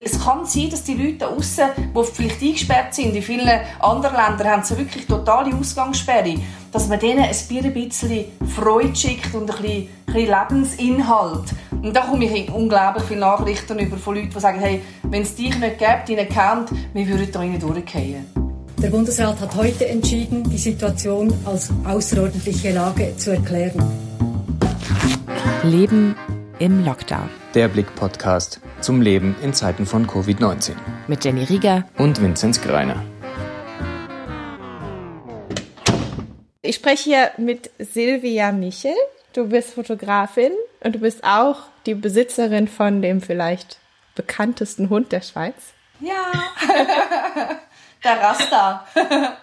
Es kann sein, dass die Leute da aussen, die vielleicht eingesperrt sind, in vielen anderen Ländern haben sie wirklich totale Ausgangssperre, dass man denen ein bisschen Freude schickt und ein bisschen, ein bisschen Lebensinhalt. Und da komme ich unglaublich viele Nachrichten über von Leuten, die sagen, hey, wenn es dich nicht gäbe, deinen kennt, wir würden da rein durchgehen. Der Bundesrat hat heute entschieden, die Situation als außerordentliche Lage zu erklären. Leben im Lockdown. Der Blick-Podcast zum Leben in Zeiten von Covid-19. Mit Jenny Rieger und Vinzenz Greiner. Ich spreche hier mit Silvia Michel. Du bist Fotografin und du bist auch die Besitzerin von dem vielleicht bekanntesten Hund der Schweiz. Ja, der Rasta.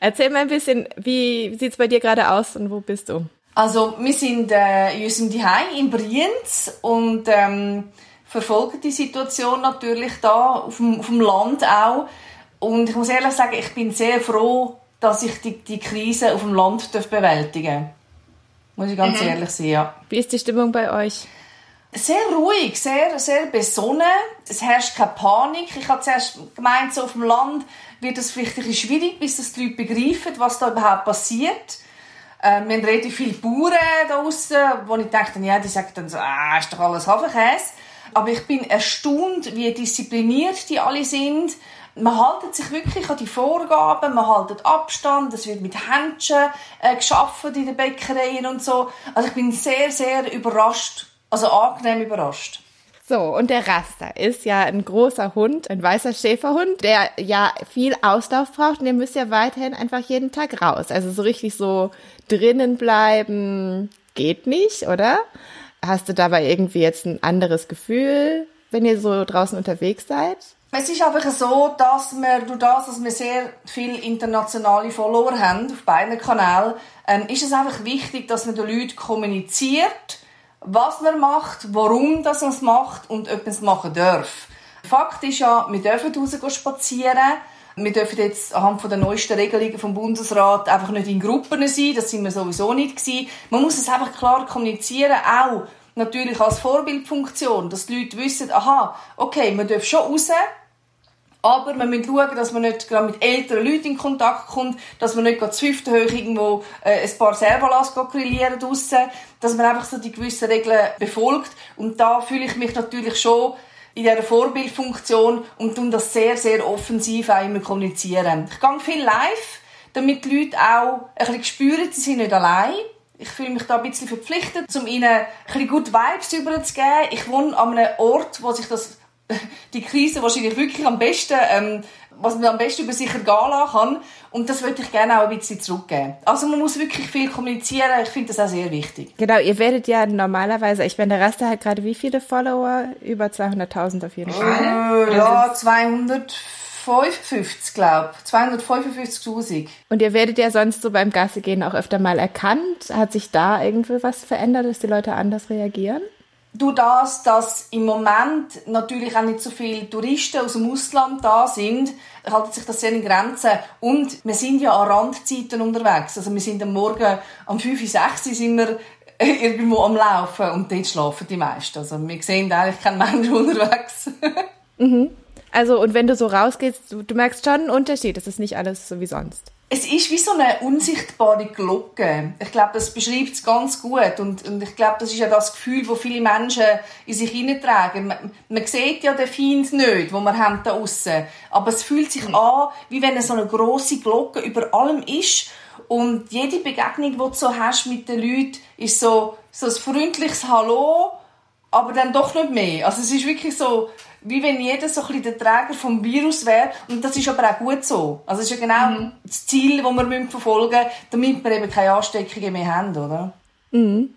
Erzähl mal ein bisschen, wie sieht es bei dir gerade aus und wo bist du? Also wir sind äh, in unserem Zuhause in Brienz und ähm, verfolgen die Situation natürlich da auf dem, auf dem Land auch. Und ich muss ehrlich sagen, ich bin sehr froh, dass ich die, die Krise auf dem Land bewältigen darf. Muss ich ganz mhm. ehrlich sein, ja. Wie ist die Stimmung bei euch? Sehr ruhig, sehr, sehr besonnen. Es herrscht keine Panik. Ich habe zuerst gemeint, so auf dem Land wird es vielleicht ein bisschen schwierig, bis das die Leute begreifen, was da überhaupt passiert. Ähm, wir haben relativ viele Bauern da draussen, wo ich dachte, ja, die sagen dann so, ah, ist doch alles Hafenkäse. Aber ich bin erstaunt, wie diszipliniert die alle sind. Man haltet sich wirklich an die Vorgaben, man haltet Abstand, es wird mit Händchen äh, geschafft in den Bäckereien und so. Also ich bin sehr, sehr überrascht, also angenehm überrascht. So, und der Raster ist ja ein großer Hund, ein weißer Schäferhund, der ja viel Auslauf braucht und der müsst ja weiterhin einfach jeden Tag raus. Also so richtig so drinnen bleiben geht nicht, oder? Hast du dabei irgendwie jetzt ein anderes Gefühl, wenn ihr so draußen unterwegs seid? Es ist einfach so, dass wir durch das, dass wir sehr viele internationale Follower haben auf beiden Kanälen, ähm, ist es einfach wichtig, dass man den Leuten kommuniziert, was man macht, warum das man es macht und ob man es machen darf. Fakt ist ja, wir dürfen raus spazieren. Wir dürfen jetzt anhand der neuesten Regelungen vom Bundesrat einfach nicht in Gruppen sein. Das sind wir sowieso nicht gewesen. Man muss es einfach klar kommunizieren, auch natürlich als Vorbildfunktion, dass die Leute wissen, aha, okay, man darf schon raus, aber wir müssen schauen, dass man nicht gerade mit älteren Leuten in Kontakt kommt, dass man nicht gerade zu fünften hoch irgendwo äh, ein paar Servalas grillieren draussen, dass man einfach so die gewissen Regeln befolgt. Und da fühle ich mich natürlich schon in dieser Vorbildfunktion und tun das sehr, sehr offensiv auch immer kommunizieren. Ich gehe viel live, damit die Leute auch ein bisschen spüren, sie sind nicht allein. Ich fühle mich da ein bisschen verpflichtet, um ihnen ein bisschen gute Vibes überzugeben. Ich wohne an einem Ort, wo sich das die Krise wahrscheinlich wirklich am besten, ähm, was man am besten über sich ergehen lassen kann. Und das würde ich gerne auch ein bisschen zurückgeben. Also man muss wirklich viel kommunizieren. Ich finde das auch sehr wichtig. Genau, ihr werdet ja normalerweise, ich meine, der Raster hat gerade wie viele Follower? Über 200.000 auf jeden Fall. Äh, ja, 255, glaube ich. 255.000. Und ihr werdet ja sonst so beim Gasse gehen auch öfter mal erkannt. Hat sich da irgendwie was verändert, dass die Leute anders reagieren? Durch das, dass im Moment natürlich auch nicht so viele Touristen aus dem Ausland da sind, hält sich das sehr in Grenzen. Und wir sind ja an Randzeiten unterwegs. Also wir sind am Morgen um 5, 6 sind wir irgendwo am Laufen und dort schlafen die meisten. Also wir sehen eigentlich keinen Menschen unterwegs. mhm. Also und wenn du so rausgehst, du, du merkst schon einen Unterschied. Es ist nicht alles so wie sonst. Es ist wie so eine unsichtbare Glocke. Ich glaube, das beschreibt es ganz gut. Und, und ich glaube, das ist ja das Gefühl, das viele Menschen in sich hineintragen. Man, man sieht ja den Feind nicht, wo wir haben da aussen. Aber es fühlt sich an, wie wenn so eine große Glocke über allem ist. Und jede Begegnung, die du so hast mit den Leuten, ist so, so ein freundliches Hallo, aber dann doch nicht mehr. Also es ist wirklich so, wie wenn jeder so ein bisschen der Träger vom Virus wäre. Und das ist aber auch gut so. Also es ist ja genau mhm. das Ziel, das wir verfolgen müssen, damit wir eben keine Ansteckungen mehr haben, oder? Mhm.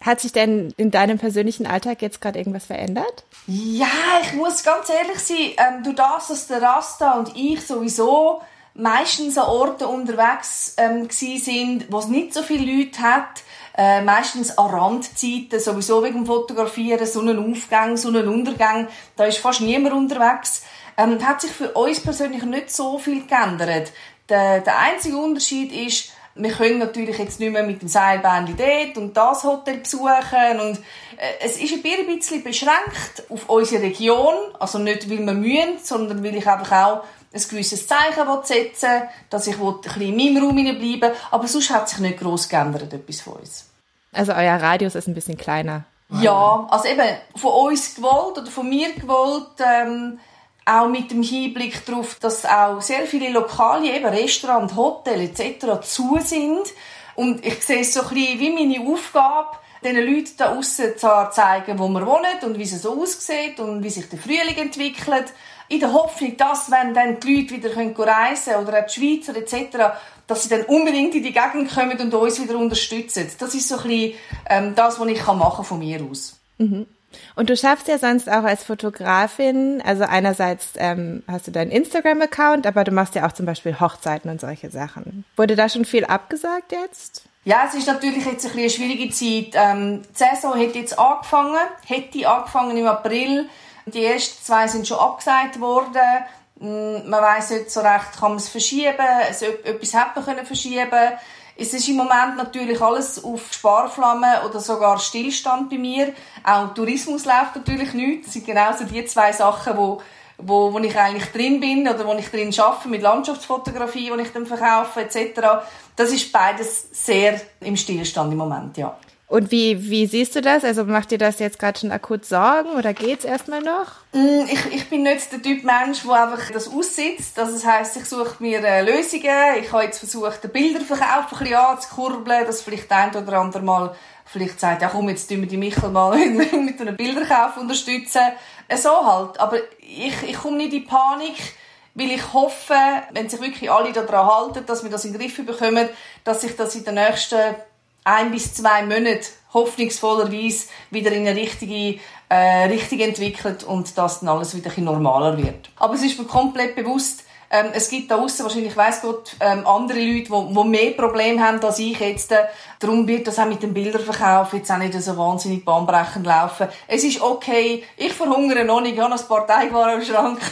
Hat sich denn in deinem persönlichen Alltag jetzt gerade irgendwas verändert? Ja, ich muss ganz ehrlich sein, ähm, du das, dass der Rasta und ich sowieso meistens an Orten unterwegs ähm, sind, wo es nicht so viele Leute hat, äh, meistens an Randzeiten, sowieso wegen dem Fotografieren, Sonnenaufgang, Sonnenuntergang, da ist fast niemand unterwegs. Ähm, hat sich für uns persönlich nicht so viel geändert. Der, der einzige Unterschied ist, wir können natürlich jetzt nicht mehr mit dem Seilbahn dort und das Hotel besuchen und äh, es ist ein bisschen beschränkt auf unsere Region, also nicht, weil wir mühen, sondern weil ich einfach auch ein gewisses Zeichen setzen dass ich ein bisschen in meinem Raum bleiben aber sonst hat sich nicht gross geändert, etwas von uns. Also euer Radius ist ein bisschen kleiner. Ja, also eben von uns gewollt oder von mir gewollt, ähm, auch mit dem Hinblick darauf, dass auch sehr viele Lokale, eben Restaurant, Hotel etc. zu sind. Und ich sehe es so ein bisschen wie meine Aufgabe, den Leuten da zu zeigen, wo wir wohnen und wie es so aussieht und wie sich der Frühling entwickelt. In der Hoffnung, dass, wenn dann die Leute wieder reisen können oder auch die Schweizer etc., dass sie dann unbedingt in die Gegend kommen und uns wieder unterstützen. Das ist so ein bisschen ähm, das, was ich machen von mir aus. Mhm. Und du schaffst ja sonst auch als Fotografin, also einerseits ähm, hast du deinen Instagram-Account, aber du machst ja auch zum Beispiel Hochzeiten und solche Sachen. Wurde da schon viel abgesagt jetzt? Ja, es ist natürlich jetzt ein eine schwierige Zeit. Ähm, die Saison hat jetzt angefangen, hätte angefangen im April. Die ersten zwei sind schon abgesagt worden. Mm, man weiß nicht so recht, kann man es verschieben, also, etwas hätte man können verschieben es ist im Moment natürlich alles auf Sparflamme oder sogar Stillstand bei mir. Auch Tourismus läuft natürlich nicht. Das sind genauso die zwei Sachen, wo, wo, wo ich eigentlich drin bin oder wo ich drin arbeite mit Landschaftsfotografie, wo ich dann verkaufe etc. Das ist beides sehr im Stillstand im Moment, ja. Und wie, wie siehst du das? Also macht dir das jetzt gerade schon akut Sorgen oder geht's erstmal noch? Mm, ich, ich bin nicht der Typ Mensch, der einfach das aussitzt. Also das heisst, ich suche mir äh, Lösungen. Ich habe jetzt versucht, den Bilderverkauf ein bisschen anzukurbeln, dass vielleicht ein oder andere mal vielleicht sagt, ja komm, jetzt tun wir die Michel mal mit einem Bilderkauf unterstützen. Äh, so halt. Aber ich, ich komme nicht in Panik weil ich hoffe, wenn sich wirklich alle daran halten, dass wir das in den Griff bekommen, dass sich das in den nächsten ein bis zwei Monate hoffnungsvollerweise wieder in eine richtige äh, Richtung entwickelt und dass dann alles wieder ein normaler wird. Aber es ist mir komplett bewusst, ähm, es gibt da außen wahrscheinlich, weiß Gott, ähm, andere Leute, die, die mehr Probleme haben als ich jetzt. Darum wird das auch mit dem Bilderverkauf jetzt auch nicht so wahnsinnig bahnbrechend laufen. Es ist okay. Ich verhungere noch nicht. Ich habe noch ein paar Teigwaren im Schrank.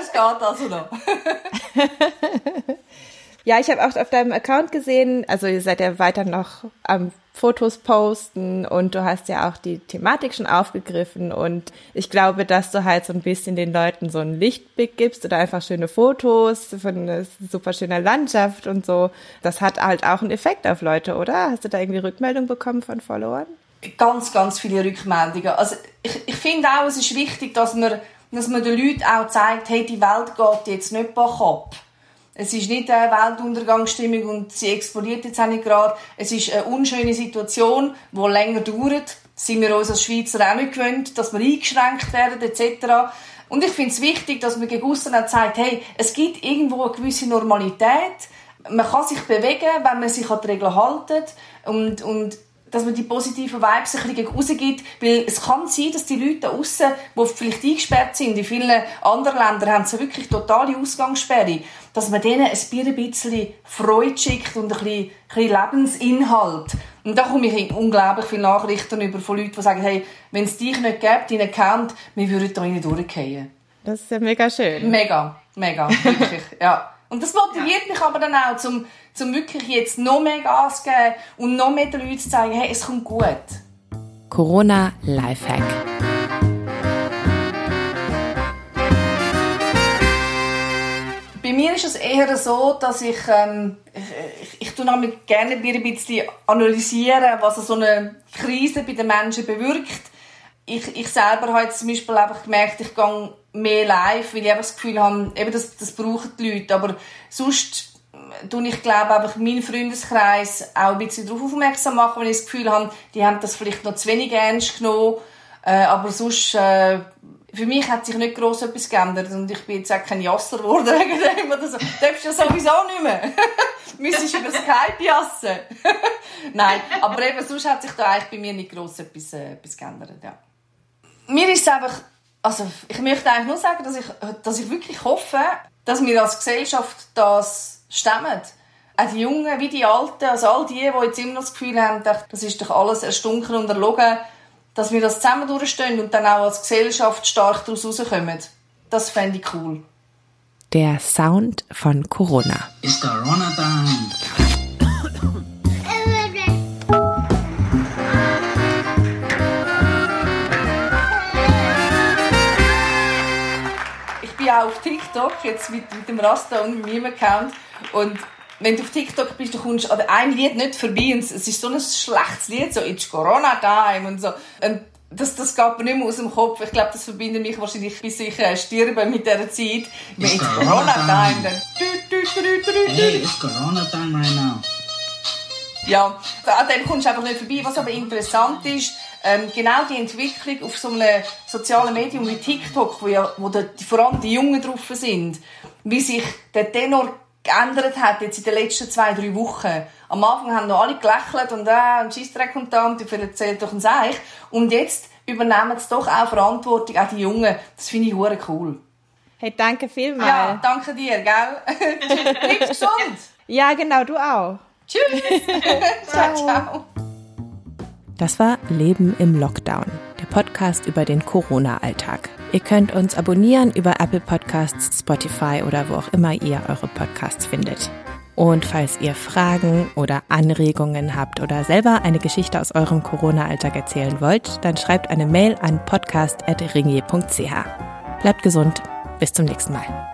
es geht also noch. Ja, ich habe auch auf deinem Account gesehen, also ihr seid ja weiter noch am Fotos posten und du hast ja auch die Thematik schon aufgegriffen und ich glaube, dass du halt so ein bisschen den Leuten so einen Lichtblick gibst oder einfach schöne Fotos von super schöner Landschaft und so. Das hat halt auch einen Effekt auf Leute, oder? Hast du da irgendwie Rückmeldung bekommen von Followern? Ganz, ganz viele Rückmeldungen. Also ich, ich finde auch, es ist wichtig, dass man, dass man den Leuten auch zeigt, hey, die Welt geht jetzt nicht bachab es ist nicht eine Weltuntergangsstimmung und sie explodiert jetzt auch nicht gerade. Es ist eine unschöne Situation, die länger dauert. Sind wir uns als Schweizer auch nicht gewöhnt, dass wir eingeschränkt werden etc. Und ich finde es wichtig, dass man gegen aussen auch zeigt, hey, es gibt irgendwo eine gewisse Normalität. Man kann sich bewegen, wenn man sich an die Regeln hält. Und, und dass man die positiven Vibes ein bisschen rausgibt, weil es kann sein, dass die Leute da aussen, die vielleicht eingesperrt sind, in vielen anderen Ländern haben sie wirklich totale Ausgangssperre, dass man denen ein bisschen Freude schickt und ein bisschen, ein bisschen Lebensinhalt. Und da komme ich unglaublich viele Nachrichten über von Leuten, die sagen, hey, wenn es dich nicht gibt, deinen kennt, wir würden da rein durchgehen. Das ist ja mega schön. Mega, mega, wirklich, ja. Und das motiviert mich aber dann auch, zum, zum wirklich jetzt noch mehr Gas zu geben und noch mehr den Leuten zu zeigen, hey, es kommt gut. Corona Lifehack. Bei mir ist es eher so, dass ich, ähm, ich, ich tue damit gerne ein bisschen analysieren, was so eine Krise bei den Menschen bewirkt. Ich, ich selber habe jetzt zum Beispiel einfach gemerkt, ich gehe mehr live, weil ich einfach das Gefühl habe, eben das, das brauchen die Leute. Aber sonst tue ich glaube einfach meinen Freundeskreis auch ein bisschen darauf aufmerksam machen, wenn ich das Gefühl habe, die haben das vielleicht noch zu wenig ernst genommen. Äh, aber sonst, äh, für mich hat sich nicht gross etwas geändert und ich bin jetzt auch kein Jasser geworden wegen dem oder so. Du darfst ja sowieso nicht mehr. du müsstest über Skype jassen. Nein, aber eben sonst hat sich da eigentlich bei mir nicht gross etwas, äh, etwas geändert, ja. Mir ist es einfach also ich möchte eigentlich nur sagen, dass ich, dass ich wirklich hoffe, dass wir als Gesellschaft das stemmen. Auch die Jungen wie die Alten, also all die, die jetzt immer noch das Gefühl haben, das ist doch alles erstunken und erlogen, dass wir das zusammen durchstehen und dann auch als Gesellschaft stark daraus rauskommen. Das fände ich cool. der Sound von Corona. It's Corona time. Auch auf TikTok, jetzt mit, mit dem Rasta und meinem Account. Und wenn du auf TikTok bist, du kommst an ein Lied nicht vorbei. Und es ist so ein schlechtes Lied, so «It's Corona Time» und so. Und das, das geht mir nicht mehr aus dem Kopf. Ich glaube, das verbindet mich wahrscheinlich, bis ich äh, sterbe mit dieser Zeit. Wenn It's «It's Corona Time», dann... Hey, it's Corona time right now. Ja, an dem kommst du einfach nicht vorbei. Was aber interessant ist, ähm, genau die Entwicklung auf so einem sozialen Medium wie TikTok, wo, ja, wo da, die, vor allem die Jungen drauf sind, wie sich der Tenor geändert hat jetzt in den letzten zwei, drei Wochen. Am Anfang haben noch alle gelächelt und äh, ein Scheissdreck und da und erzählt doch ein Seich. Und jetzt übernehmen sie doch auch Verantwortung, auch die Jungen. Das finde ich hure cool. Hey, danke vielmals. Ja, Ja, danke dir, gell? Bleib gesund. genau, du auch. Tschüss. ciao, ciao. Das war Leben im Lockdown, der Podcast über den Corona-Alltag. Ihr könnt uns abonnieren über Apple Podcasts, Spotify oder wo auch immer ihr eure Podcasts findet. Und falls ihr Fragen oder Anregungen habt oder selber eine Geschichte aus eurem Corona-Alltag erzählen wollt, dann schreibt eine Mail an podcast.ringier.ch. Bleibt gesund, bis zum nächsten Mal.